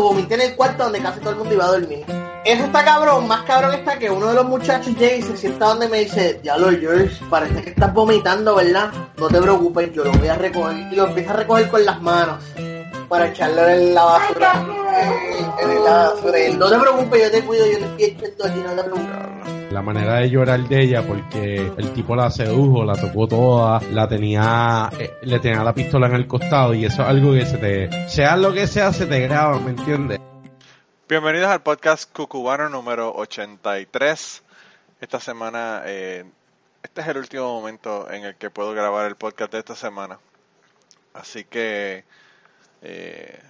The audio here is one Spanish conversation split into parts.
vomité, lo vomité en el cuarto donde casi todo el mundo iba a dormir. Eso está cabrón, más cabrón está que uno de los muchachos llega y se sienta donde me dice, diablo George, parece que estás vomitando, ¿verdad? No te preocupes, yo lo voy a recoger. Y lo empieza a recoger con las manos para echarlo en la basura. En, la basura. No te preocupes, yo te cuido, yo te estoy echando aquí, no te preocupes. La manera de llorar de ella, porque el tipo la sedujo, la tocó toda, la tenía, eh, le tenía la pistola en el costado y eso es algo que se te, sea lo que sea, se te graba, ¿me entiendes? Bienvenidos al podcast Cucubano número 83. Esta semana, eh, este es el último momento en el que puedo grabar el podcast de esta semana. Así que eh,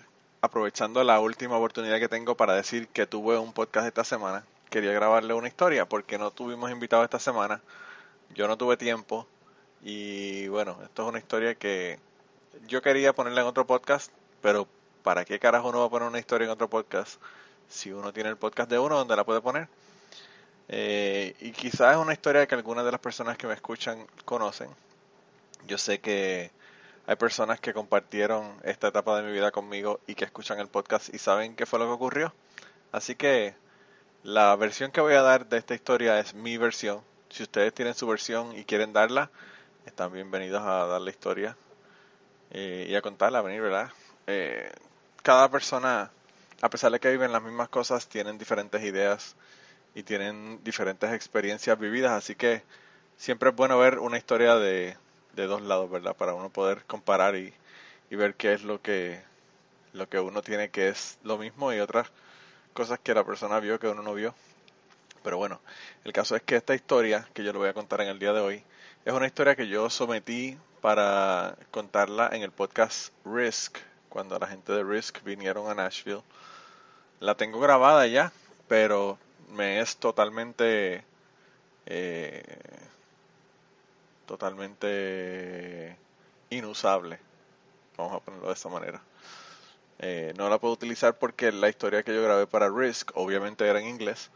aprovechando la última oportunidad que tengo para decir que tuve un podcast esta semana, quería grabarle una historia porque no tuvimos invitado esta semana, yo no tuve tiempo y bueno, esto es una historia que yo quería ponerla en otro podcast, pero ¿para qué carajo uno va a poner una historia en otro podcast si uno tiene el podcast de uno donde la puede poner? Eh, y quizás es una historia que algunas de las personas que me escuchan conocen. Yo sé que hay personas que compartieron esta etapa de mi vida conmigo y que escuchan el podcast y saben qué fue lo que ocurrió. Así que la versión que voy a dar de esta historia es mi versión. Si ustedes tienen su versión y quieren darla, están bienvenidos a dar la historia eh, y a contarla, a venir, ¿verdad? Eh, cada persona, a pesar de que viven las mismas cosas, tienen diferentes ideas y tienen diferentes experiencias vividas, así que siempre es bueno ver una historia de, de dos lados, ¿verdad? Para uno poder comparar y, ver qué es lo que, lo que uno tiene que es lo mismo y otras cosas que la persona vio que uno no vio. Pero bueno, el caso es que esta historia que yo le voy a contar en el día de hoy es una historia que yo sometí para contarla en el podcast Risk, cuando la gente de Risk vinieron a Nashville. La tengo grabada ya, pero me es totalmente eh, totalmente inusable. Vamos a ponerlo de esta manera. Eh, no la puedo utilizar porque la historia que yo grabé para Risk obviamente era en inglés.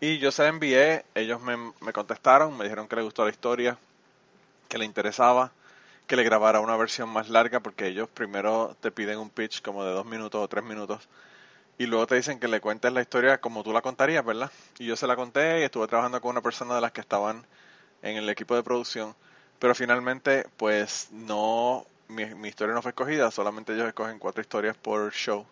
Y yo se la envié, ellos me, me contestaron, me dijeron que les gustó la historia, que le interesaba, que le grabara una versión más larga porque ellos primero te piden un pitch como de dos minutos o tres minutos y luego te dicen que le cuentes la historia como tú la contarías, ¿verdad? Y yo se la conté y estuve trabajando con una persona de las que estaban en el equipo de producción, pero finalmente pues no, mi, historia no fue escogida, solamente ellos escogen cuatro historias por show.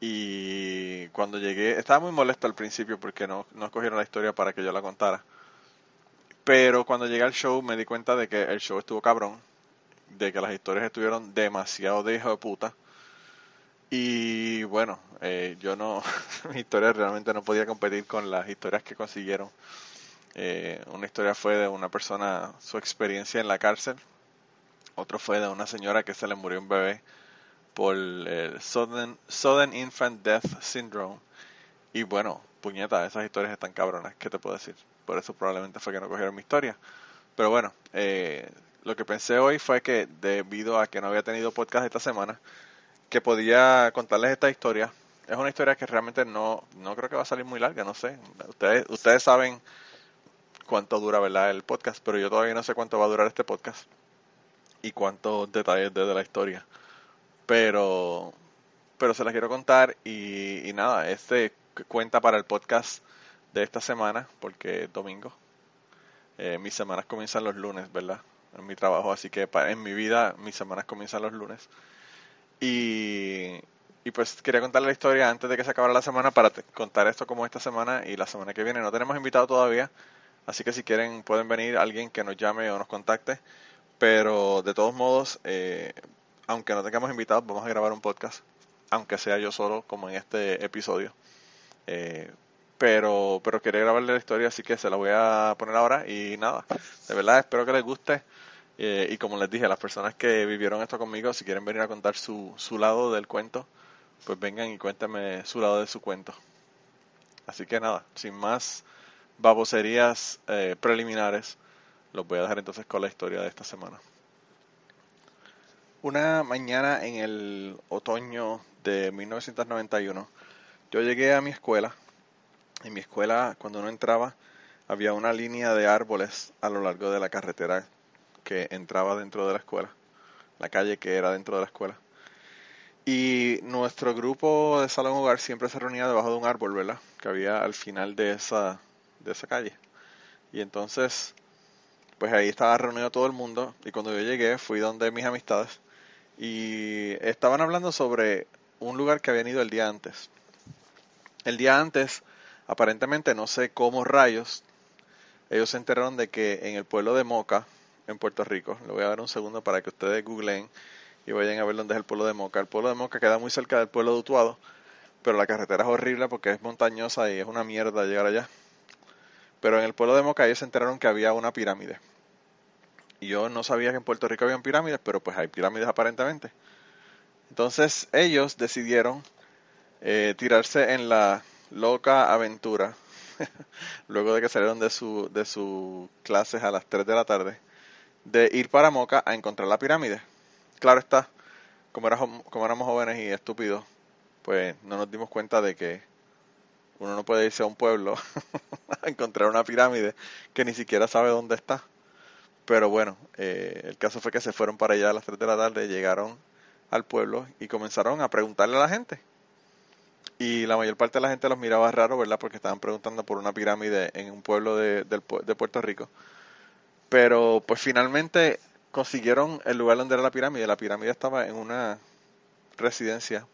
Y cuando llegué, estaba muy molesto al principio porque no, no escogieron la historia para que yo la contara. Pero cuando llegué al show me di cuenta de que el show estuvo cabrón, de que las historias estuvieron demasiado de hijo de puta. Y bueno, eh, yo no, mi historia realmente no podía competir con las historias que consiguieron eh, una historia fue de una persona, su experiencia en la cárcel. Otro fue de una señora que se le murió un bebé por el Sudden, Infant Death Syndrome. Y bueno, puñeta, esas historias están cabronas, ¿qué te puedo decir? Por eso probablemente fue que no cogieron mi historia. Pero bueno, eh, lo que pensé hoy fue que debido a que no había tenido podcast esta semana, que podía contarles esta historia. Es una historia que realmente no, no creo que va a salir muy larga, no sé. Ustedes, ustedes saben cuánto dura ¿verdad? el podcast, pero yo todavía no sé cuánto va a durar este podcast y cuántos detalles de, la historia. Pero, pero se las quiero contar y, nada, este cuenta para el podcast de esta semana, porque es domingo. Eh, mis semanas comienzan los lunes, ¿verdad? En mi trabajo, así que en mi vida mis semanas comienzan los lunes. Y, y pues quería contar la historia antes de que se acabara la semana para contar esto como esta semana y la semana que viene. No tenemos invitado todavía, Así que si quieren pueden venir alguien que nos llame o nos contacte. Pero de todos modos, eh, aunque no tengamos invitados, vamos a grabar un podcast. Aunque sea yo solo, como en este episodio. Eh, pero, pero quería grabarle la historia, así que se la voy a poner ahora. Y nada, de verdad espero que les guste. Eh, y como les dije, las personas que vivieron esto conmigo, si quieren venir a contar su, su lado del cuento, pues vengan y cuéntenme su lado de su cuento. Así que nada, sin más baboserías eh, preliminares, los voy a dejar entonces con la historia de esta semana. Una mañana en el otoño de 1991, yo llegué a mi escuela. En mi escuela, cuando uno entraba, había una línea de árboles a lo largo de la carretera que entraba dentro de la escuela, la calle que era dentro de la escuela. Y nuestro grupo de salón hogar siempre se reunía debajo de un árbol, ¿verdad? Que había al final de esa, de esa calle. Y entonces, pues ahí estaba reunido todo el mundo. Y cuando yo llegué, fui donde mis amistades. Y estaban hablando sobre un lugar que habían ido el día antes. El día antes, aparentemente, no sé cómo rayos, ellos se enteraron de que en el pueblo de Moca, en Puerto Rico, le voy a dar un segundo para que ustedes googleen y vayan a ver dónde es el pueblo de Moca. El pueblo de Moca queda muy cerca del pueblo de Utuado, pero la carretera es horrible porque es montañosa y es una mierda llegar allá. Pero en el pueblo de Moca ellos se enteraron que había una pirámide. Y yo no sabía que en Puerto Rico había pirámides, pero pues hay pirámides aparentemente. Entonces ellos decidieron eh, tirarse en la loca aventura, luego de que salieron de su, de sus clases a las 3 de la tarde, de ir para Moca a encontrar la pirámide claro está, como, como éramos jóvenes y estúpidos, pues no nos dimos cuenta de que uno no puede irse a un pueblo a encontrar una pirámide que ni siquiera sabe dónde está. Pero bueno, eh, el caso fue que se fueron para allá a las 3 de la tarde, llegaron al pueblo y comenzaron a preguntarle a la gente. Y la mayor parte de la gente los miraba raro, ¿verdad? Porque estaban preguntando por una pirámide en un pueblo de, de Puerto Rico. Pero pues finalmente consiguieron el lugar donde era la pirámide. La pirámide estaba en una residencia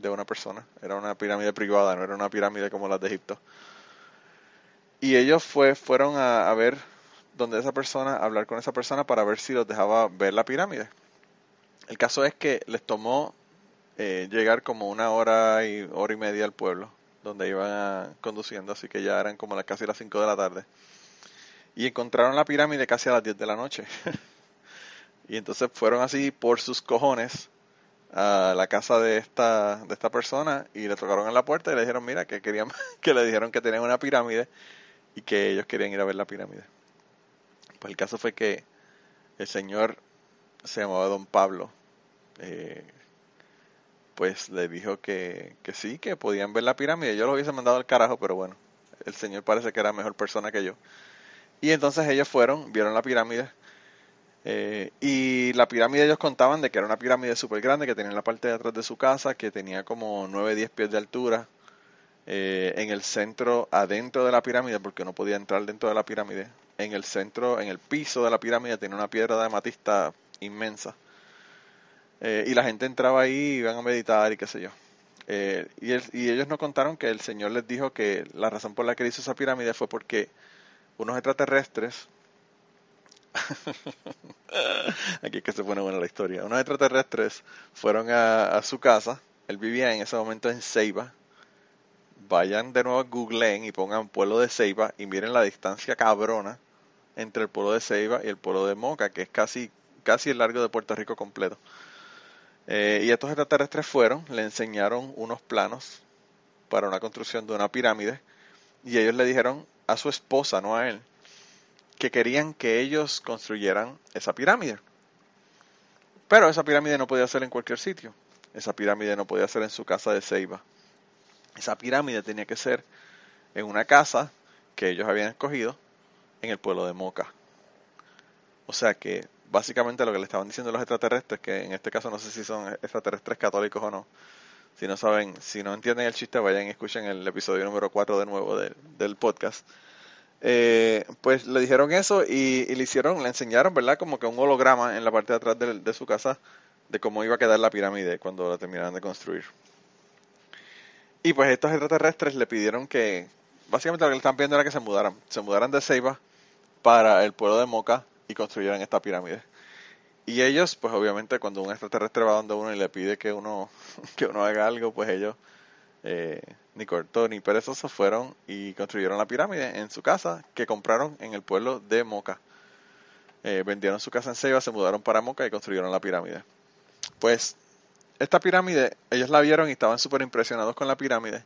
de una persona. Era una pirámide privada, no era una pirámide como las de Egipto. Y ellos fue, fueron a, ver donde esa persona, a hablar con esa persona para ver si los dejaba ver la pirámide. El caso es que les tomó eh, llegar como una hora y hora y media al pueblo, donde iban conduciendo, así que ya eran como las, casi las 5 de la tarde. Y encontraron la pirámide casi a las 10 de la noche. Y entonces fueron así por sus cojones a la casa de esta, de esta persona y le tocaron en la puerta y le dijeron, mira, que querían, que le dijeron que tenían una pirámide y que ellos querían ir a ver la pirámide. Pues el caso fue que el señor se llamaba Don Pablo, eh, pues le dijo que, que sí, que podían ver la pirámide. Yo lo hubiese mandado al carajo, pero bueno, el señor parece que era mejor persona que yo. Y entonces ellos fueron, vieron la pirámide, eh, y la pirámide ellos contaban de que era una pirámide súper grande que tenía en la parte de atrás de su casa, que tenía como 9-10 pies de altura. Eh, en el centro, adentro de la pirámide, porque no podía entrar dentro de la pirámide, en el centro, en el piso de la pirámide tenía una piedra de amatista inmensa. Eh, y la gente entraba ahí, iban a meditar y qué sé yo. y, y ellos no contaron que el Señor les dijo que la razón por la que hizo esa pirámide fue porque unos extraterrestres Aquí es que se pone buena la historia. Unos extraterrestres fueron a, su casa. Él vivía en ese momento en Ceiba. Vayan de nuevo a Googleen y pongan pueblo de Ceiba y miren la distancia cabrona entre el pueblo de Ceiba y el pueblo de Moca, que es casi, casi el largo de Puerto Rico completo. Eh, y estos extraterrestres fueron, le enseñaron unos planos para una construcción de una pirámide y ellos le dijeron a su esposa, no a él, que querían que ellos construyeran esa pirámide. Pero esa pirámide no podía ser en cualquier sitio. Esa pirámide no podía ser en su casa de Ceiba. Esa pirámide tenía que ser en una casa que ellos habían escogido en el pueblo de Moca. O sea que básicamente lo que le estaban diciendo los extraterrestres, que en este caso no sé si son extraterrestres católicos o no, si no saben, si no entienden el chiste, vayan y escuchen el episodio número 4 de nuevo del podcast eh, pues le dijeron eso y, le hicieron, le enseñaron, ¿verdad? Como que un holograma en la parte de atrás de, su casa de cómo iba a quedar la pirámide cuando la terminaran de construir. Y pues estos extraterrestres le pidieron que, básicamente lo que le estaban pidiendo era que se mudaran, se mudaran de Ceiba para el pueblo de Moca y construyeran esta pirámide. Y ellos, pues obviamente cuando un extraterrestre va donde uno y le pide que uno, que uno haga algo, pues ellos eh, ni corto ni perezoso fueron y construyeron la pirámide en su casa que compraron en el pueblo de Moca. Eh, vendieron su casa en Ceiba, se mudaron para Moca y construyeron la pirámide. Pues esta pirámide, ellos la vieron y estaban súper impresionados con la pirámide.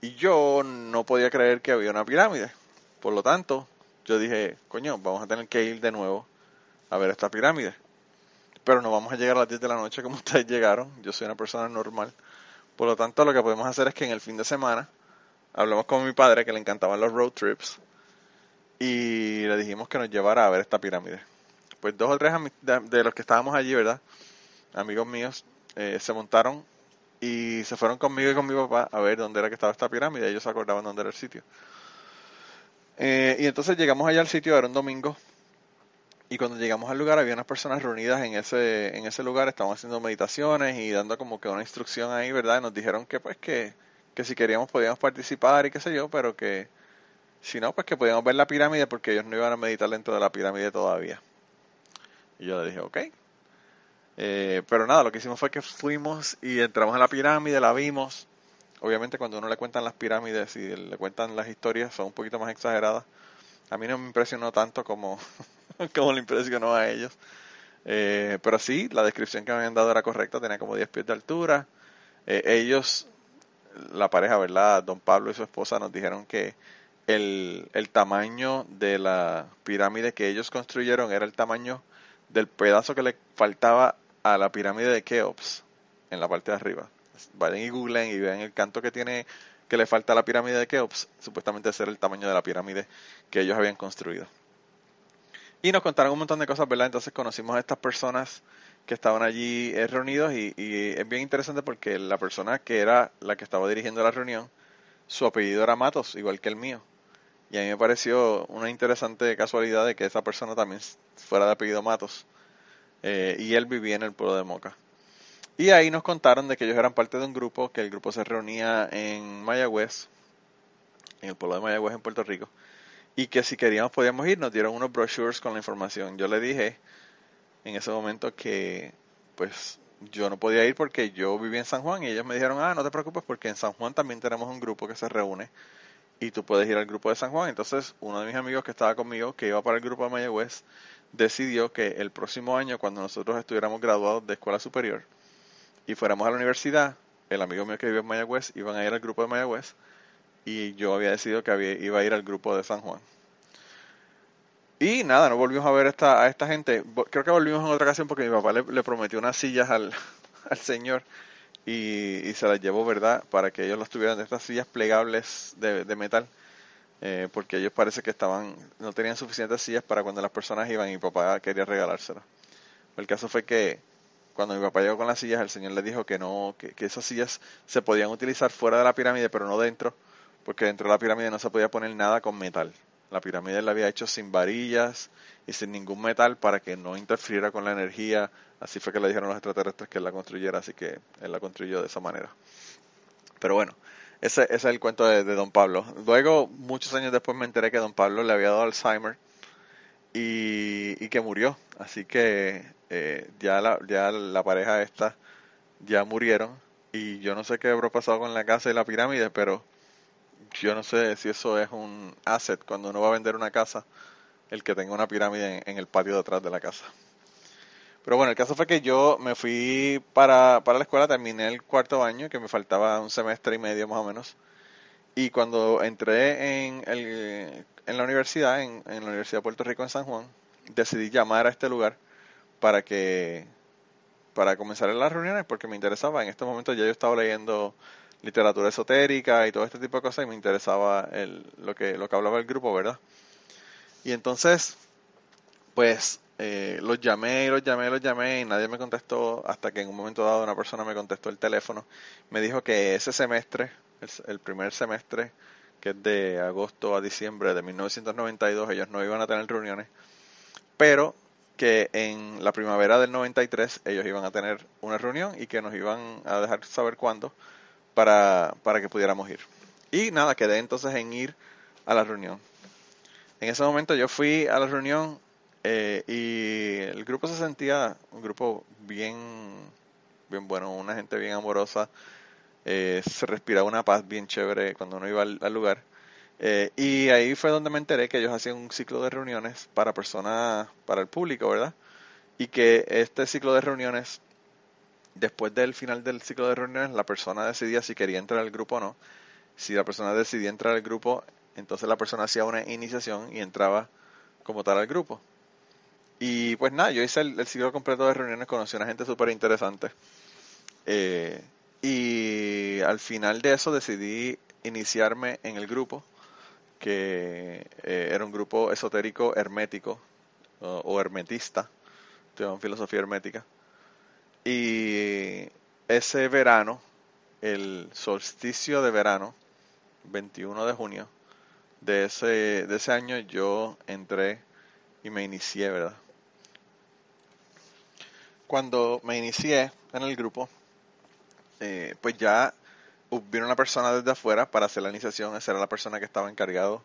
Y yo no podía creer que había una pirámide. Por lo tanto, yo dije, coño, vamos a tener que ir de nuevo a ver esta pirámide. Pero no vamos a llegar a las 10 de la noche como ustedes llegaron. Yo soy una persona normal. Por lo tanto, lo que podemos hacer es que en el fin de semana hablemos con mi padre, que le encantaban los road trips, y le dijimos que nos llevara a ver esta pirámide. Pues dos o tres de, los que estábamos allí, ¿verdad? Amigos míos, eh, se montaron y se fueron conmigo y con mi papá a ver dónde era que estaba esta pirámide. Ellos se acordaban dónde era el sitio. Eh, y entonces llegamos allá al sitio, era un domingo, y cuando llegamos al lugar había unas personas reunidas en ese, en ese lugar, estaban haciendo meditaciones y dando como que una instrucción ahí, ¿verdad? Y nos dijeron que pues que, que si queríamos podíamos participar y qué sé yo, pero que si no, pues que podíamos ver la pirámide porque ellos no iban a meditar dentro de la pirámide todavía. Y yo le dije, ok. Eh, pero nada, lo que hicimos fue que fuimos y entramos en la pirámide, la vimos. Obviamente cuando uno le cuentan las pirámides y le cuentan las historias son un poquito más exageradas. A mí no me impresionó tanto como, como le impresionó a ellos. Eh, pero sí, la descripción que me habían dado era correcta, tenía como 10 pies de altura. Eh, ellos, la pareja, ¿verdad? Don Pablo y su esposa nos dijeron que el, el tamaño de la pirámide que ellos construyeron era el tamaño del pedazo que le faltaba a la pirámide de Keops en la parte de arriba. Vayan y googlen y vean el canto que tiene que le falta a la pirámide de Keops, supuestamente ser el tamaño de la pirámide que ellos habían construido. Y nos contaron un montón de cosas, ¿verdad? Entonces conocimos a estas personas que estaban allí eh, reunidos y, es bien interesante porque la persona que era la que estaba dirigiendo la reunión, su apellido era Matos, igual que el mío. Y a mí me pareció una interesante casualidad de que esa persona también fuera de apellido Matos. Eh, y él vivía en el pueblo de Moca. Y ahí nos contaron de que ellos eran parte de un grupo, que el grupo se reunía en Mayagüez, en el pueblo de Mayagüez en Puerto Rico, y que si queríamos podíamos ir, nos dieron unos brochures con la información. Yo le dije en ese momento que pues yo no podía ir porque yo vivía en San Juan y ellos me dijeron, ah, no te preocupes porque en San Juan también tenemos un grupo que se reúne y tú puedes ir al grupo de San Juan. Entonces, uno de mis amigos que estaba conmigo, que iba para el grupo de Mayagüez, decidió que el próximo año, cuando nosotros estuviéramos graduados de escuela superior y fuéramos a la universidad, el amigo mío que vive en Mayagüez iban a ir al grupo de Mayagüez y yo había decidido que había, iba a ir al grupo de San Juan. Y nada, no volvimos a ver esta, a esta gente. Creo que volvimos en otra ocasión porque mi papá le, prometió unas sillas al, al señor y, se las llevó, ¿verdad? Para que ellos las tuvieran de estas sillas plegables de, metal, eh, porque ellos parece que estaban, no tenían suficientes sillas para cuando las personas iban y papá quería regalárselas. El caso fue que cuando mi papá llegó con las sillas, el señor le dijo que no, que esas sillas se podían utilizar fuera de la pirámide, pero no dentro, porque dentro de la pirámide no se podía poner nada con metal. La pirámide la había hecho sin varillas y sin ningún metal para que no interfiriera con la energía Así fue que le dijeron los extraterrestres que él la construyera, así que él la construyó de esa manera. Pero bueno, ese, ese es el cuento de, Don Pablo. Luego, muchos años después me enteré que Don Pablo le había dado Alzheimer y, y que murió. Así que eh, ya, la, ya la pareja esta ya murieron y yo no sé qué habrá pasado con la casa y la pirámide, pero yo no sé si eso es un asset cuando uno va a vender una casa, el que tenga una pirámide en, el patio de atrás de la casa. Pero bueno, el caso fue que yo me fui para, para la escuela, terminé el cuarto año, que me faltaba un semestre y medio más o menos. Y cuando entré en, el, en la universidad, en, en la Universidad de Puerto Rico en San Juan, decidí llamar a este lugar para que para comenzar en las reuniones porque me interesaba. En este momento ya yo estaba leyendo literatura esotérica y todo este tipo de cosas y me interesaba el, lo que lo que hablaba el grupo, ¿verdad? Y entonces, pues eh, los llamé, los llamé, los llamé y nadie me contestó hasta que en un momento dado una persona me contestó el teléfono. Me dijo que ese semestre, el, primer semestre, que es de agosto a diciembre de 1992, ellos no iban a tener reuniones, pero que en la primavera del 93 ellos iban a tener una reunión y que nos iban a dejar saber cuándo para, para que pudiéramos ir. Y nada, quedé entonces en ir a la reunión. En ese momento yo fui a la reunión eh, y el grupo se sentía un grupo bien, bien bueno, una gente bien amorosa. Eh, se respiraba una paz bien chévere cuando uno iba al, lugar. Eh, y ahí fue donde me enteré que ellos hacían un ciclo de reuniones para personas, para el público, ¿verdad? Y que este ciclo de reuniones, después del final del ciclo de reuniones, la persona decidía si quería entrar al grupo o no. Si la persona decidía entrar al grupo, entonces la persona hacía una iniciación y entraba como tal al grupo. Y pues nada, yo hice el, ciclo completo de reuniones, conocí a una gente súper interesante. Eh, y al final de eso decidí iniciarme en el grupo, que eh, era un grupo esotérico hermético o, hermetista, de filosofía hermética. Y ese verano, el solsticio de verano, 21 de junio de ese, de ese año, yo entré y me inicié, ¿verdad? Cuando me inicié en el grupo, eh, pues ya vino una persona desde afuera para hacer la iniciación, esa era la persona que estaba encargado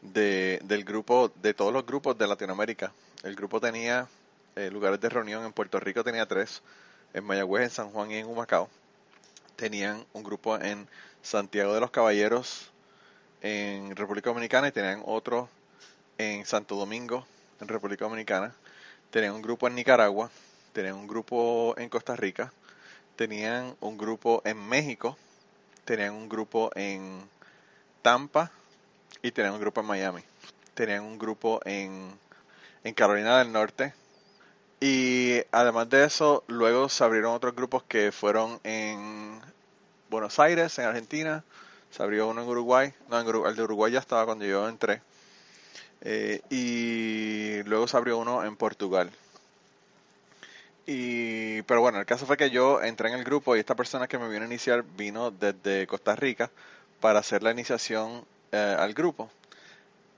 de, del grupo, de todos los grupos de Latinoamérica. El grupo tenía eh, lugares de reunión, en Puerto Rico tenía tres, en Mayagüez, en San Juan y en Humacao. Tenían un grupo en Santiago de los Caballeros, en República Dominicana, y tenían otro en Santo Domingo, en República Dominicana. Tenían un grupo en Nicaragua, tenían un grupo en Costa Rica, tenían un grupo en México, tenían un grupo en Tampa y tenían un grupo en Miami. Tenían un grupo en, en Carolina del Norte. Y además de eso, luego se abrieron otros grupos que fueron en Buenos Aires, en Argentina. Se abrió uno en Uruguay. No, en el de Uruguay ya estaba cuando yo entré. Eh, y luego se abrió uno en Portugal. Y, pero bueno, el caso fue que yo entré en el grupo y esta persona que me vino a iniciar vino desde Costa Rica para hacer la iniciación eh, al grupo.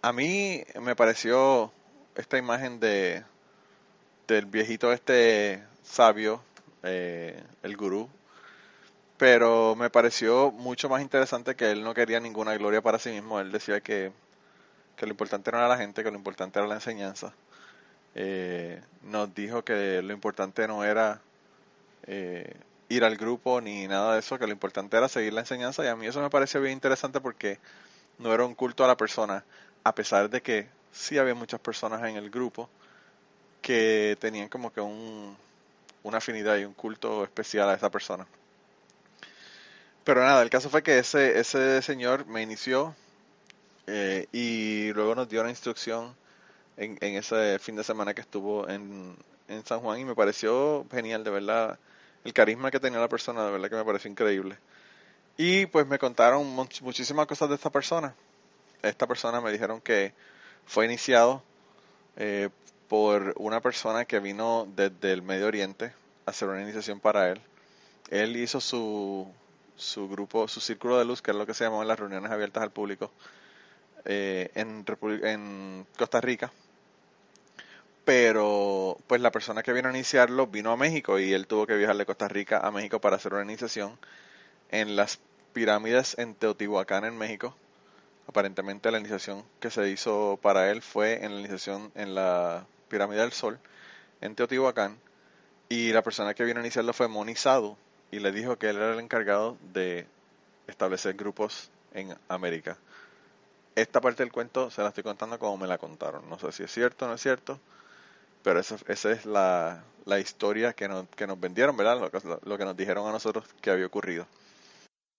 A mí me pareció esta imagen de del viejito este sabio, eh, el gurú, pero me pareció mucho más interesante que él no quería ninguna gloria para sí mismo. Él decía que, que lo importante no era la gente, que lo importante era la enseñanza. Eh, nos dijo que lo importante no era eh, ir al grupo ni nada de eso, que lo importante era seguir la enseñanza. Y a mí eso me pareció bien interesante porque no era un culto a la persona, a pesar de que sí había muchas personas en el grupo que tenían como que un, una afinidad y un culto especial a esa persona. Pero nada, el caso fue que ese, ese señor me inició eh, y luego nos dio una instrucción en, ese fin de semana que estuvo en, en San Juan y me pareció genial, de verdad. El carisma que tenía la persona, de verdad que me pareció increíble. Y pues me contaron muchísimas cosas de esta persona. Esta persona me dijeron que fue iniciado eh, por una persona que vino desde el Medio Oriente a hacer una iniciación para él. Él hizo su, su grupo, su círculo de luz, que es lo que se llamó en las reuniones abiertas al público, eh, en, en Costa Rica pero pues la persona que vino a iniciarlo vino a México y él tuvo que viajar de Costa Rica a México para hacer una iniciación en las pirámides en Teotihuacán en México. Aparentemente la iniciación que se hizo para él fue en la iniciación en la pirámide del Sol en Teotihuacán y la persona que vino a iniciarlo fue Monizado y le dijo que él era el encargado de establecer grupos en América. Esta parte del cuento se la estoy contando como me la contaron. No sé si es cierto o no es cierto pero esa, esa es la, la historia que nos, que nos vendieron, ¿verdad? Lo lo que nos dijeron a nosotros que había ocurrido.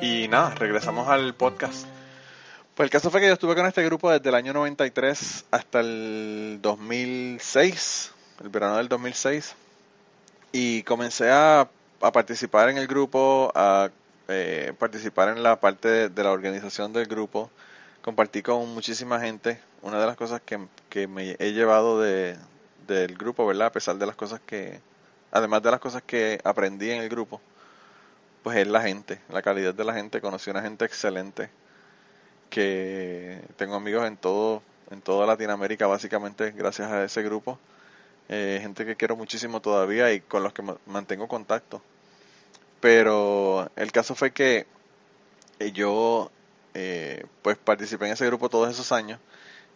y nada, regresamos al podcast. Pues el caso fue que yo estuve con este grupo desde el año 93 hasta el 2006, el verano del 2006, y comencé a, participar en el grupo, a eh, participar en la parte de, la organización del grupo, compartí con muchísima gente. Una de las cosas que, me he llevado de, del grupo, ¿verdad? A pesar de las cosas que, además de las cosas que aprendí en el grupo, pues es la gente, la calidad de la gente. Conocí una gente excelente que tengo amigos en todo, en toda Latinoamérica básicamente gracias a ese grupo. Eh, gente que quiero muchísimo todavía y con los que mantengo contacto. Pero el caso fue que eh, yo eh, pues participé en ese grupo todos esos años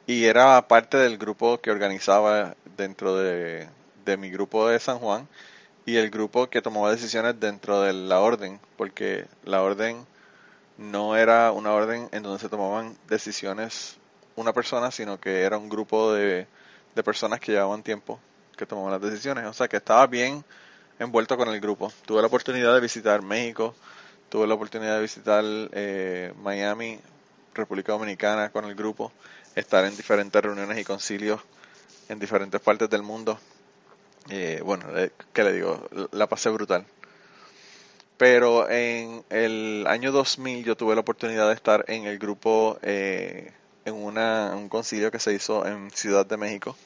y era parte del grupo que organizaba dentro de, de mi grupo de San Juan y el grupo que tomaba decisiones dentro de la orden, porque la orden no era una orden en donde se tomaban decisiones una persona, sino que era un grupo de, de personas que llevaban tiempo que tomaban las decisiones. O sea que estaba bien envuelto con el grupo. Tuve la oportunidad de visitar México, tuve la oportunidad de visitar eh, Miami, República Dominicana con el grupo, estar en diferentes reuniones y concilios en diferentes partes del mundo. Eh, bueno, eh, ¿qué le digo? La pasé brutal. Pero en el año 2000 yo tuve la oportunidad de estar en el grupo, eh, en una, un concilio que se hizo en Ciudad de México.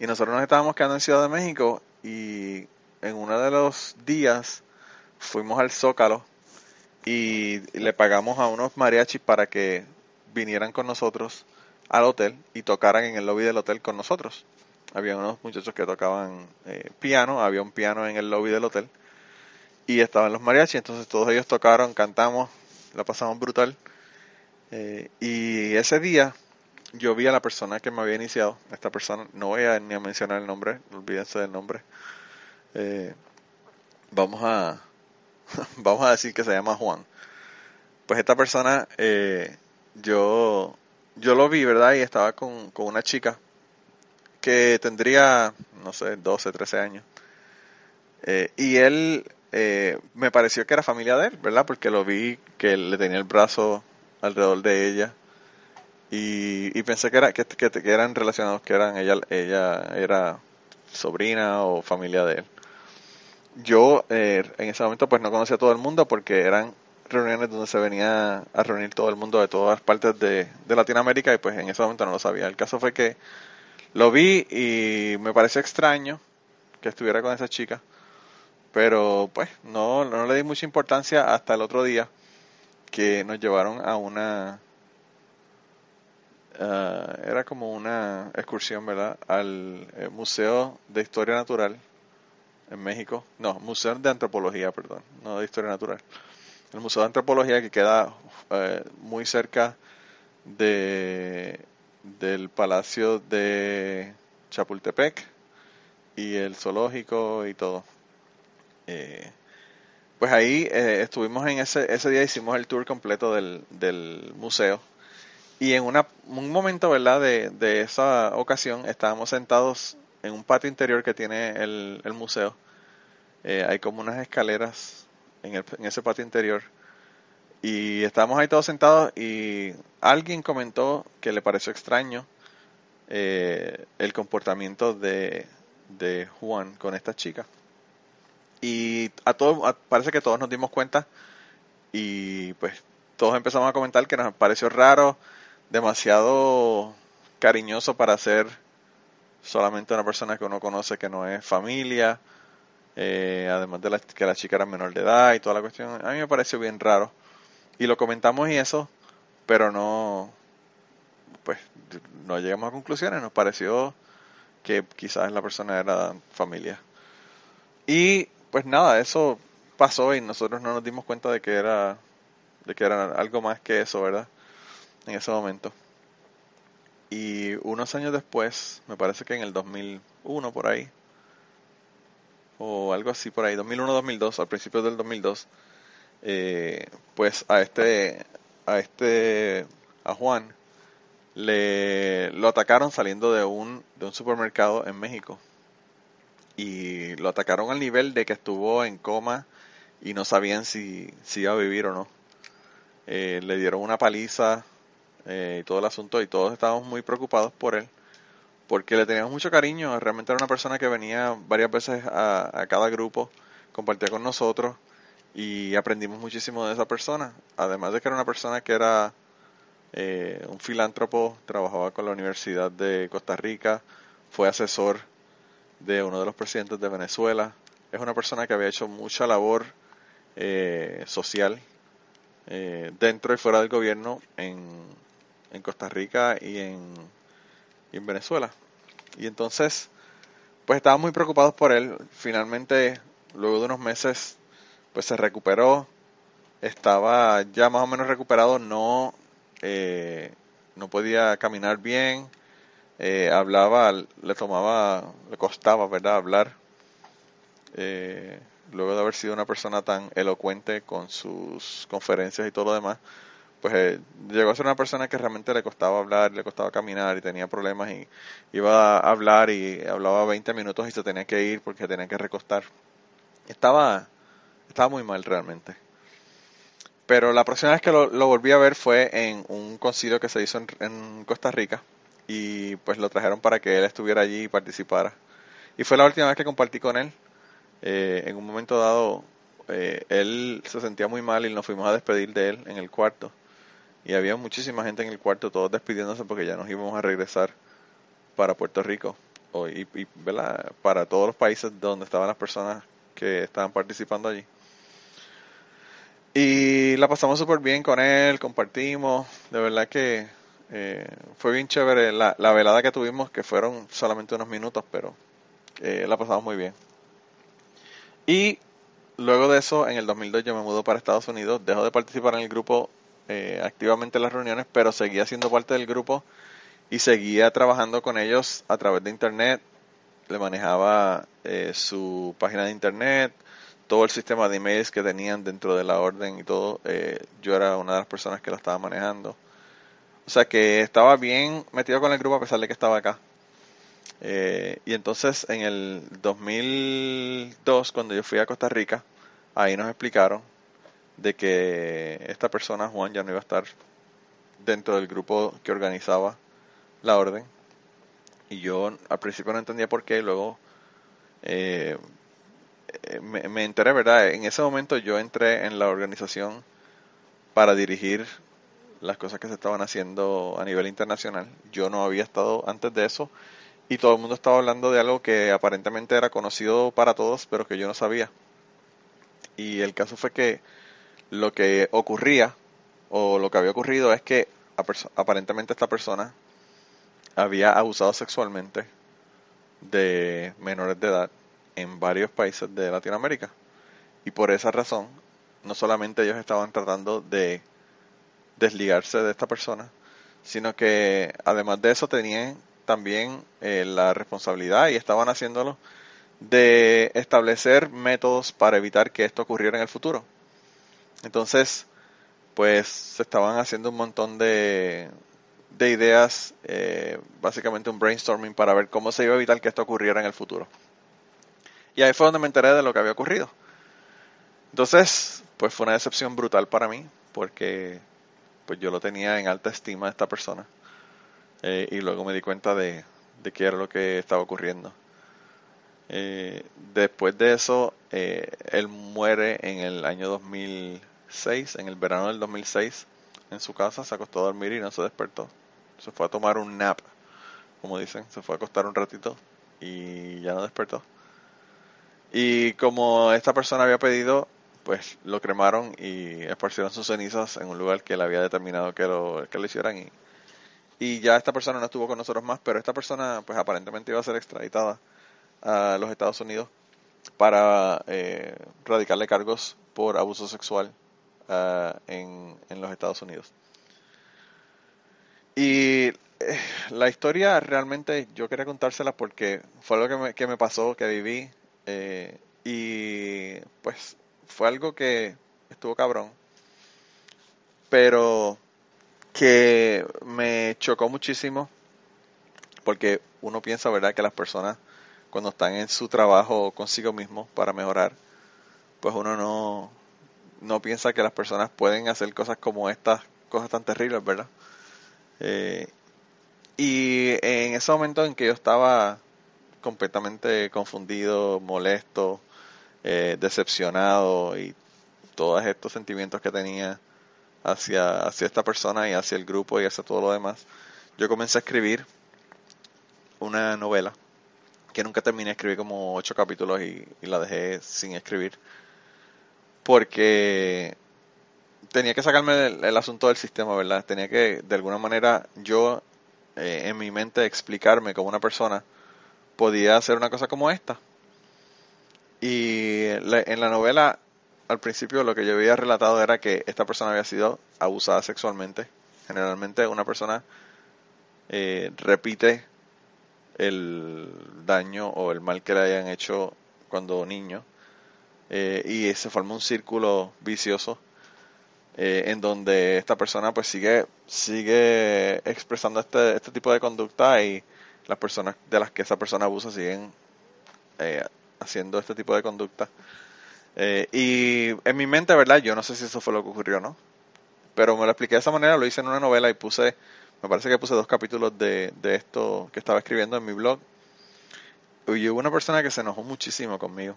Y nosotros nos estábamos quedando en Ciudad de México y en uno de los días fuimos al Zócalo y le pagamos a unos mariachis para que vinieran con nosotros al hotel y tocaran en el lobby del hotel con nosotros. Había unos muchachos que tocaban eh, piano, había un piano en el lobby del hotel y estaban los mariachis, entonces todos ellos tocaron, cantamos, la pasamos brutal. Eh, y ese día yo vi a la persona que me había iniciado, esta persona, no voy a ni a mencionar el nombre, olvídense del nombre. Eh, vamos a vamos a decir que se llama Juan. Pues esta persona, eh, yo yo lo vi, ¿verdad? Y estaba con, con una chica que tendría, no sé, 12, 13 años. y él eh, me pareció que era familia de él, ¿verdad? Porque lo vi que le tenía el brazo alrededor de ella y, pensé que, era, que, eran relacionados, que eran ella, ella era sobrina o familia de él. Yo eh, en ese momento pues no conocía a todo el mundo porque eran reuniones donde se venía a reunir todo el mundo de todas partes de, de Latinoamérica y pues en ese momento no lo sabía. El caso fue que lo vi y me pareció extraño que estuviera con esa chica pero pues no, no le di mucha importancia hasta el otro día que nos llevaron a una... Ah, era como una excursión, ¿verdad? Al eh, Museo de Historia Natural en México. No, Museo de Antropología, perdón, no de Historia Natural. El Museo de Antropología que queda eh, muy cerca de del Palacio de Chapultepec y el zoológico y todo. Eh, pues ahí eh, estuvimos en ese, ese día, hicimos el tour completo del, del museo. Y en una, un momento, ¿verdad? De, de, esa ocasión estábamos sentados en un patio interior que tiene el, el museo. Eh, hay como unas escaleras en, el, en ese patio interior. Y estábamos ahí todos sentados y alguien comentó que le pareció extraño el comportamiento de, de Juan con esta chica. Y a todos, parece que todos nos dimos cuenta y pues todos empezamos a comentar que nos pareció raro, demasiado cariñoso para ser solamente una persona que uno conoce que no es familia, eh, además de que la chica era menor de edad y toda la cuestión. A mí me pareció bien raro. Y lo comentamos y eso, pero no, pues no llegamos a conclusiones, nos pareció que quizás la persona era familia. Y pues nada, eso pasó y nosotros no nos dimos cuenta de que era de que era algo más que eso, ¿verdad? En ese momento. Y unos años después, me parece que en el 2001 por ahí, o algo así por ahí, 2001-2002, al principio del 2002, eh, pues a este, a este, a Juan, le lo atacaron saliendo de un, de un supermercado en México y lo atacaron al nivel de que estuvo en coma y no sabían si, si iba a vivir o no. Eh, le dieron una paliza eh, y todo el asunto y todos estábamos muy preocupados por él porque le teníamos mucho cariño. Realmente era una persona que venía varias veces a, cada grupo, compartía con nosotros y aprendimos muchísimo de esa persona. Además de que era una persona que era eh, un filántropo, trabajaba con la Universidad de Costa Rica, fue asesor de uno de los presidentes de Venezuela. Es una persona que había hecho mucha labor eh, social eh, dentro y fuera del gobierno en, en Costa Rica y en, en Venezuela. Y entonces, pues estábamos muy preocupados por él. Finalmente, luego de unos meses, pues se recuperó. Estaba ya más o menos recuperado, no, eh, no podía caminar bien, eh, hablaba, le tomaba, le costaba, ¿verdad?, hablar. eh, luego de haber sido una persona tan elocuente con sus conferencias y todo lo demás, pues eh, llegó a ser una persona que realmente le costaba hablar, le costaba caminar y tenía problemas y iba a hablar y hablaba 20 minutos y se tenía que ir porque tenía que recostar. Estaba, estaba muy mal realmente. Pero la próxima vez que lo, volví a ver fue en un concilio que se hizo en, Costa Rica y pues lo trajeron para que él estuviera allí y participara. Y fue la última vez que compartí con él. Eh, en un momento dado, eh, él se sentía muy mal y nos fuimos a despedir de él en el cuarto. Y había muchísima gente en el cuarto, todos despidiéndose porque ya nos íbamos a regresar para Puerto Rico. y, y para todos los países donde estaban las personas que estaban participando allí. Y la pasamos súper bien con él, compartimos, de verdad que eh, fue bien chévere la, la, velada que tuvimos, que fueron solamente unos minutos, pero eh, la pasamos muy bien. Y luego de eso, en el 2002 yo me mudo para Estados Unidos, dejo de participar en el grupo eh, activamente en las reuniones, pero seguía siendo parte del grupo y seguía trabajando con ellos a través de internet. Le manejaba su página de internet, todo el sistema de emails que tenían dentro de la orden y todo, eh, yo era una de las personas que lo estaba manejando. O sea que estaba bien metido con el grupo a pesar de que estaba acá. Eh, y entonces en el 2002, cuando yo fui a Costa Rica, ahí nos explicaron de que esta persona, Juan, ya no iba a estar dentro del grupo que organizaba la orden. Y yo al principio no entendía por qué, luego eh, eh, me, enteré, ¿verdad? En ese momento yo entré en la organización para dirigir las cosas que se estaban haciendo a nivel internacional. Yo no había estado antes de eso y todo el mundo estaba hablando de algo que aparentemente era conocido para todos, pero que yo no sabía. Y el caso fue que lo que ocurría, o lo que había ocurrido, es que aparentemente esta persona había abusado sexualmente de menores de edad en varios países de Latinoamérica. Y por esa razón, no solamente ellos estaban tratando de desligarse de esta persona, sino que además de eso tenían también eh, la responsabilidad y estaban haciéndolo de establecer métodos para evitar que esto ocurriera en el futuro. Entonces, pues se estaban haciendo un montón de, de ideas, eh, básicamente un brainstorming para ver cómo se iba a evitar que esto ocurriera en el futuro. Y ahí fue donde me enteré de lo que había ocurrido. Entonces, pues fue una decepción brutal para mí, porque pues yo lo tenía en alta estima esta persona. Eh, y luego me di cuenta de, de qué era lo que estaba ocurriendo. Eh, después de eso, eh, él muere en el año 2006, en el verano del 2006, en su casa, se acostó a dormir y no se despertó. Se fue a tomar un nap, como dicen, se fue a acostar un ratito y ya no despertó. Y como esta persona había pedido, pues lo cremaron y esparcieron sus cenizas en un lugar que él había determinado que lo, que lo hicieran. Y, y ya esta persona no estuvo con nosotros más, pero esta persona pues aparentemente iba a ser extraditada a los Estados Unidos para eh, radicarle cargos por abuso sexual uh, en, en, los Estados Unidos. Y eh, la historia realmente yo quería contársela porque fue algo que me, que me pasó, que viví eh, y pues fue algo que estuvo cabrón. Pero que me chocó muchísimo porque uno piensa, ¿verdad?, que las personas cuando están en su trabajo consigo mismo para mejorar, pues uno no, no piensa que las personas pueden hacer cosas como estas, cosas tan terribles, ¿verdad? Eh, y en ese momento en que yo estaba completamente confundido, molesto, eh, decepcionado y todos estos sentimientos que tenía hacia, hacia esta persona y hacia el grupo y hacia todo lo demás, yo comencé a escribir una novela que nunca terminé, escribí como ocho capítulos y, la dejé sin escribir porque tenía que sacarme el, asunto del sistema, ¿verdad? Tenía que, de alguna manera, yo eh, en mi mente explicarme como una persona podía hacer una cosa como esta. Y en la novela, al principio, lo que yo había relatado era que esta persona había sido abusada sexualmente. Generalmente una persona eh, repite el daño o el mal que le hayan hecho cuando niño. Eh, y se forma un círculo vicioso eh, en donde esta persona pues sigue sigue expresando este, este tipo de conducta y las personas de las que esa persona abusa siguen eh, haciendo este tipo de conducta. Y en mi mente verdad yo no sé si eso fue lo que ocurrió no pero me lo expliqué de esa manera lo hice en una novela y puse me parece que puse dos capítulos de, de esto que estaba escribiendo en mi blog. Y hubo una persona que se enojó muchísimo conmigo.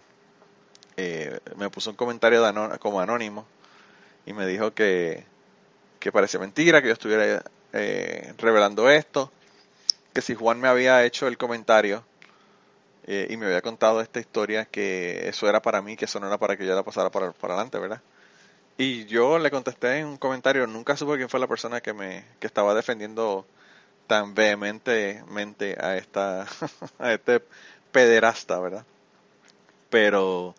Eh, me puso un comentario como anónimo y me dijo que, que parecía mentira, que yo estuviera eh, revelando esto, que si Juan me había hecho el comentario eh, y me había contado esta historia, que eso era para mí, que eso no era para que yo la pasara para, para adelante, ¿verdad? Y yo le contesté en un comentario, nunca supe quién fue la persona que me que estaba defendiendo tan vehementemente a esta a este pederasta, ¿verdad? Pero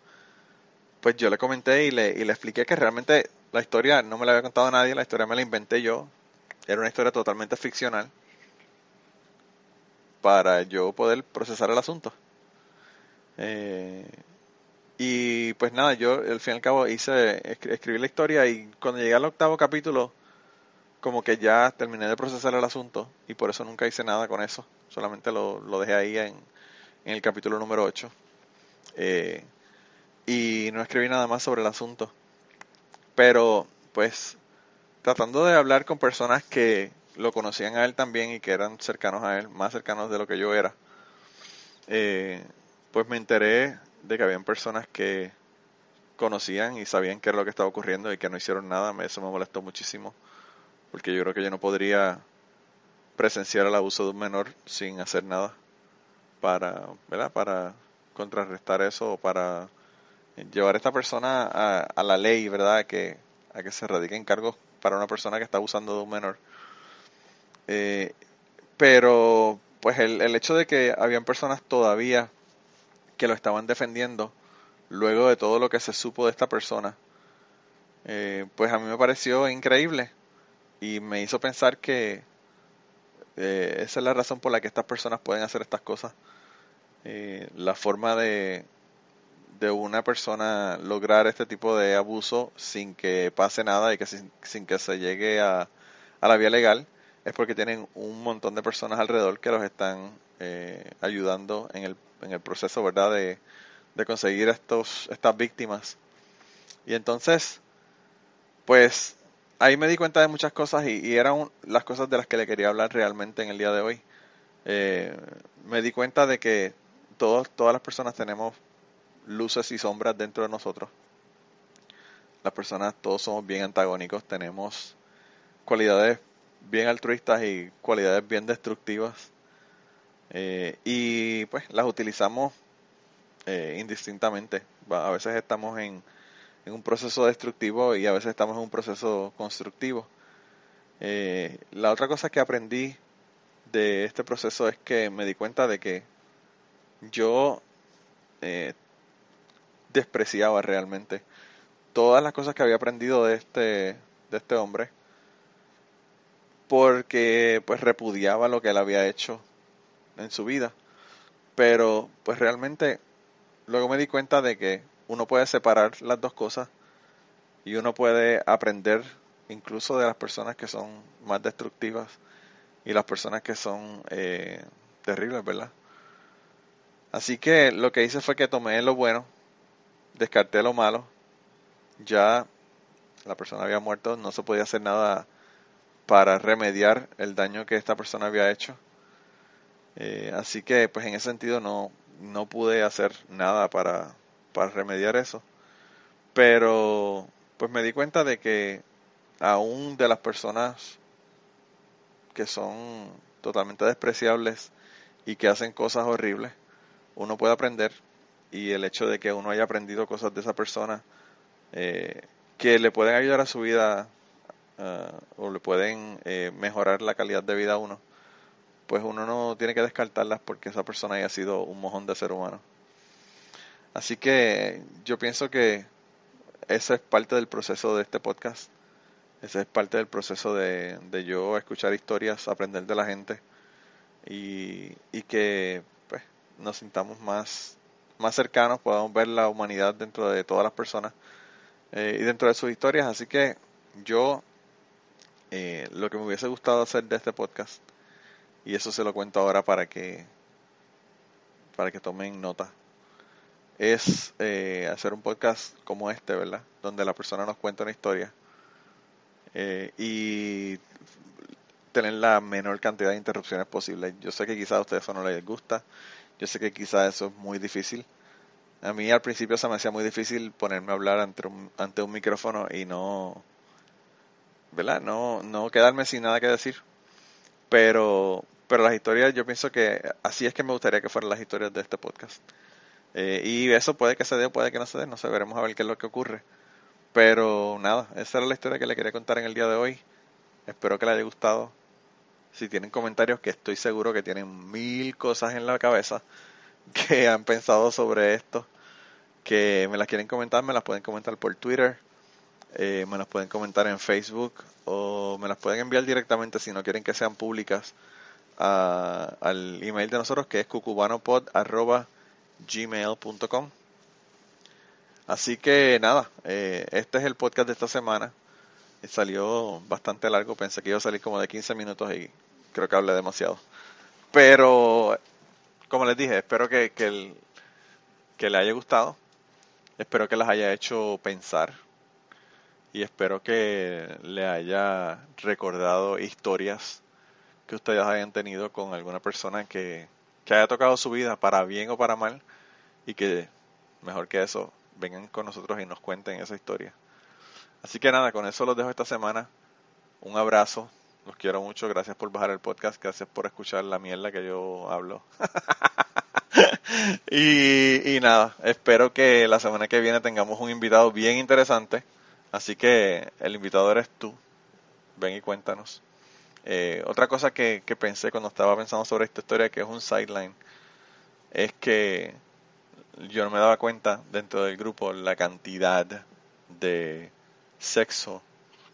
pues yo le comenté y le, y le expliqué que realmente la historia no me la había contado nadie, la historia me la inventé yo. Era una historia totalmente ficcional para yo poder procesar el asunto. Eh, y pues nada, yo al fin y al cabo hice, escribí la historia y cuando llegué al octavo capítulo, como que ya terminé de procesar el asunto y por eso nunca hice nada con eso. Solamente lo, lo dejé ahí en, en el capítulo número 8. Eh, y no escribí nada más sobre el asunto. Pero, pues, tratando de hablar con personas que lo conocían a él también y que eran cercanos a él, más cercanos de lo que yo era, eh, pues me enteré de que habían personas que conocían y sabían qué era lo que estaba ocurriendo y que no hicieron nada. Eso me molestó muchísimo, porque yo creo que yo no podría presenciar el abuso de un menor sin hacer nada para, ¿verdad? Para contrarrestar eso o para llevar a esta persona a, la ley, ¿verdad? Que, a que se radiquen cargos para una persona que está abusando de un menor. Eh, pero, pues el, el hecho de que habían personas todavía que lo estaban defendiendo, luego de todo lo que se supo de esta persona, eh, pues a mí me pareció increíble y me hizo pensar que eh, esa es la razón por la que estas personas pueden hacer estas cosas. la forma de, de una persona lograr este tipo de abuso sin que pase nada y que sin, que se llegue a, la vía legal es porque tienen un montón de personas alrededor que los están eh, ayudando en el, en el proceso verdad de, conseguir estos estas víctimas. Y entonces pues ahí me di cuenta de muchas cosas y, eran las cosas de las que le quería hablar realmente en el día de hoy. Eh, me di cuenta de que todos todas las personas tenemos luces y sombras dentro de nosotros. Las personas todos somos bien antagónicos, tenemos cualidades bien altruistas y cualidades bien destructivas. Eh, y pues las utilizamos eh, indistintamente. A veces estamos en, en, un proceso destructivo y a veces estamos en un proceso constructivo. Eh, la otra cosa que aprendí de este proceso es que me di cuenta de que yo despreciaba realmente todas las cosas que había aprendido de este, de este hombre porque pues repudiaba lo que él había hecho en su vida. Pero pues realmente luego me di cuenta de que uno puede separar las dos cosas y uno puede aprender incluso de las personas que son más destructivas y las personas que son eh, terribles, ¿verdad? Así que lo que hice fue que tomé lo bueno descarté lo malo. Ya la persona había muerto, no se podía hacer nada para remediar el daño que esta persona había hecho. Eh, así que pues en ese sentido no, no pude hacer nada para, para remediar eso. Pero pues me di cuenta de que aún de las personas que son totalmente despreciables y que hacen cosas horribles, uno puede aprender y el hecho de que uno haya aprendido cosas de esa persona eh, que le pueden ayudar a su vida ah, o le pueden eh, mejorar la calidad de vida a uno, pues uno no tiene que descartarlas porque esa persona haya sido un mojón de ser humano. Así que yo pienso que esa es parte del proceso de este podcast. Ese es parte del proceso de, de yo escuchar historias, aprender de la gente y, y que pues, nos sintamos más más cercanos, podamos ver la humanidad dentro de todas las personas eh, y dentro de sus historias. Así que yo eh, lo que me hubiese gustado hacer de este podcast, y eso se lo cuento ahora para que para que tomen nota, es eh, hacer un podcast como este, ¿verdad? Donde la persona nos cuenta una historia y tener la menor cantidad de interrupciones posible. Yo sé que quizás a ustedes eso no les gusta, yo sé que quizás eso es muy difícil. A mí al principio se me hacía muy difícil ponerme a hablar ante un, ante un micrófono y no, ¿verdad? No, no quedarme sin nada que decir. Pero, pero las historias, yo pienso que así es que me gustaría que fueran las historias de este podcast. Eh, y eso puede que se dé, puede que no se dé, no sé, veremos a ver qué es lo que ocurre. Pero nada, esa era la historia que le quería contar en el día de hoy. Espero que le haya gustado. Si tienen comentarios, que estoy seguro que tienen mil cosas en la cabeza que han pensado sobre esto, que me las quieren comentar, me las pueden comentar por Twitter, eh, me las pueden comentar en Facebook o me las pueden enviar directamente si no quieren que sean públicas al email de nosotros que es cucubanopod.gmail.com Así que nada, eh, este es el podcast de esta semana. Salió bastante largo, pensé que iba a salir como de 15 minutos y creo que hablé demasiado. Pero, como les dije, espero que, que, que le haya gustado. Espero que las haya hecho pensar. Y espero que le haya recordado historias que ustedes hayan tenido con alguna persona que, que haya tocado su vida, para bien o para mal. Y que, mejor que eso, vengan con nosotros y nos cuenten esa historia. Así que nada, con eso los dejo esta semana. Un abrazo, los quiero mucho, gracias por bajar el podcast, gracias por escuchar la mierda que yo hablo. y, y nada, espero que la semana que viene tengamos un invitado bien interesante. Así que el invitado eres tú. Ven y cuéntanos. Eh, otra cosa que, pensé cuando estaba pensando sobre esta historia, que es un sideline, es que yo no me daba cuenta dentro del grupo la cantidad de sexo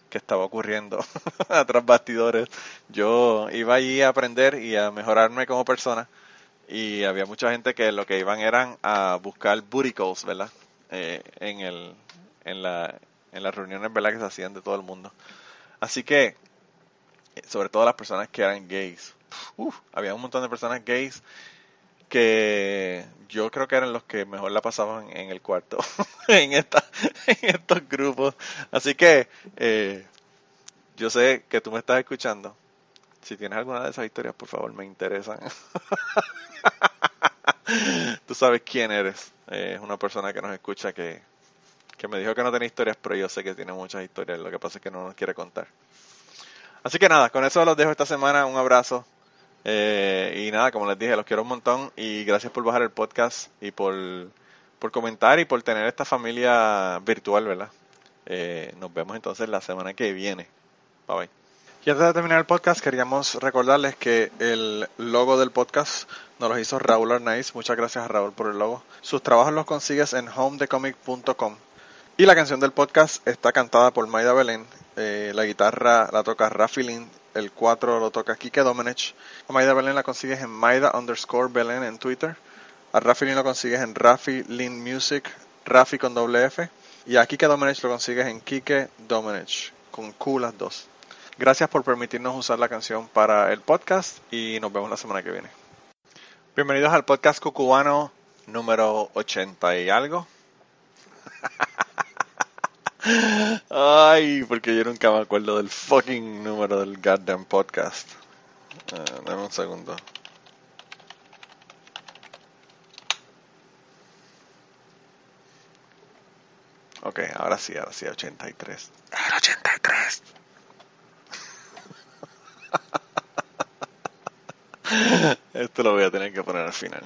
que estaba ocurriendo atrás bastidores. Yo iba allí a aprender y a mejorarme como persona y había mucha gente que lo que iban eran a buscar booty ¿verdad? Eh, en, el, en, la, en las reuniones, ¿verdad? Que se hacían de todo el mundo. Así que, sobre todo las personas que eran gays. había un montón de personas gays que yo creo que eran los que mejor la pasaban en el cuarto, en, esta, estos grupos. Así que eh, yo sé que tú me estás escuchando. Si tienes alguna de esas historias, por favor, me interesan. tú sabes quién eres. es una persona que nos escucha que, que me dijo que no tenía historias, pero yo sé que tiene muchas historias. Lo que pasa es que no nos quiere contar. Así que nada, con eso los dejo esta semana. Un abrazo. Eh, y nada, como les dije, los quiero un montón y gracias por bajar el podcast y por, por comentar y por tener esta familia virtual, ¿verdad? Eh, nos vemos entonces la semana que viene. Bye bye. Y antes de terminar el podcast, queríamos recordarles que el logo del podcast nos lo hizo Raúl Arnaiz. Muchas gracias a Raúl por el logo. Sus trabajos los consigues en homedecomic.com. Y la canción del podcast está cantada por Maida Belén. Eh, la guitarra la toca Rafi Lin el 4 lo toca Kike Domenech. A Maida Belén la consigues en Maida underscore Belén en Twitter. A Rafi Lin lo consigues en Rafi Lin Music, Rafi con doble F. Y a Kike Domenech lo consigues en Kike Domenech, con Q las dos. Gracias por permitirnos usar la canción para el podcast y nos vemos la semana que viene. Bienvenidos al podcast cucubano número 80 y algo. Ay, porque yo nunca me acuerdo del fucking número del goddamn podcast. Uh, dame un segundo. Ok, ahora sí, ahora sí, 83. El 83. Esto lo voy a tener que poner al final.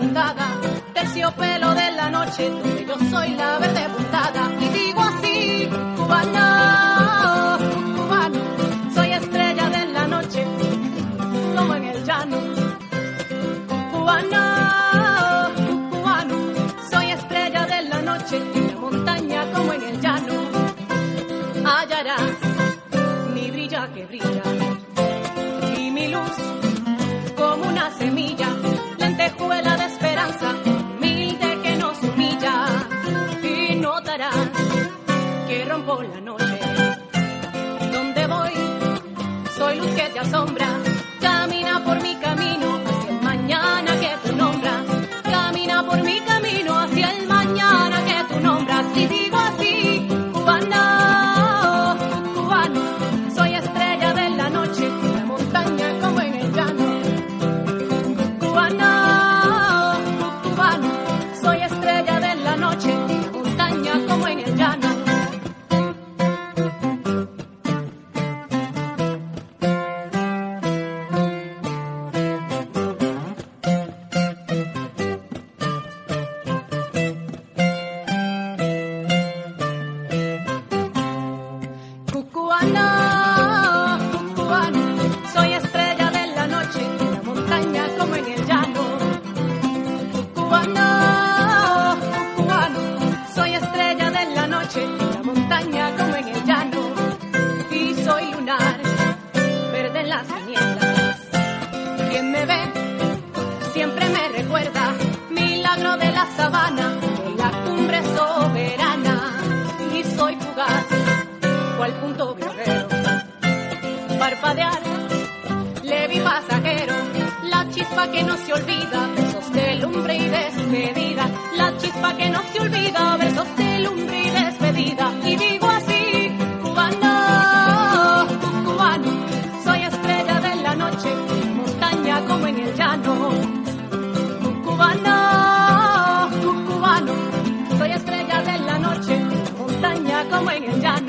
puntada, terciopelo de la noche, yo soy la verde. que no se olvida, versos de lumbre y despedida. La chispa que no se olvida, besos de lumbre y despedida. Y digo así, cubano, cubano, soy estrella de la noche, montaña como en el llano. Cubano, cubano, soy estrella de la noche, montaña como en el llano.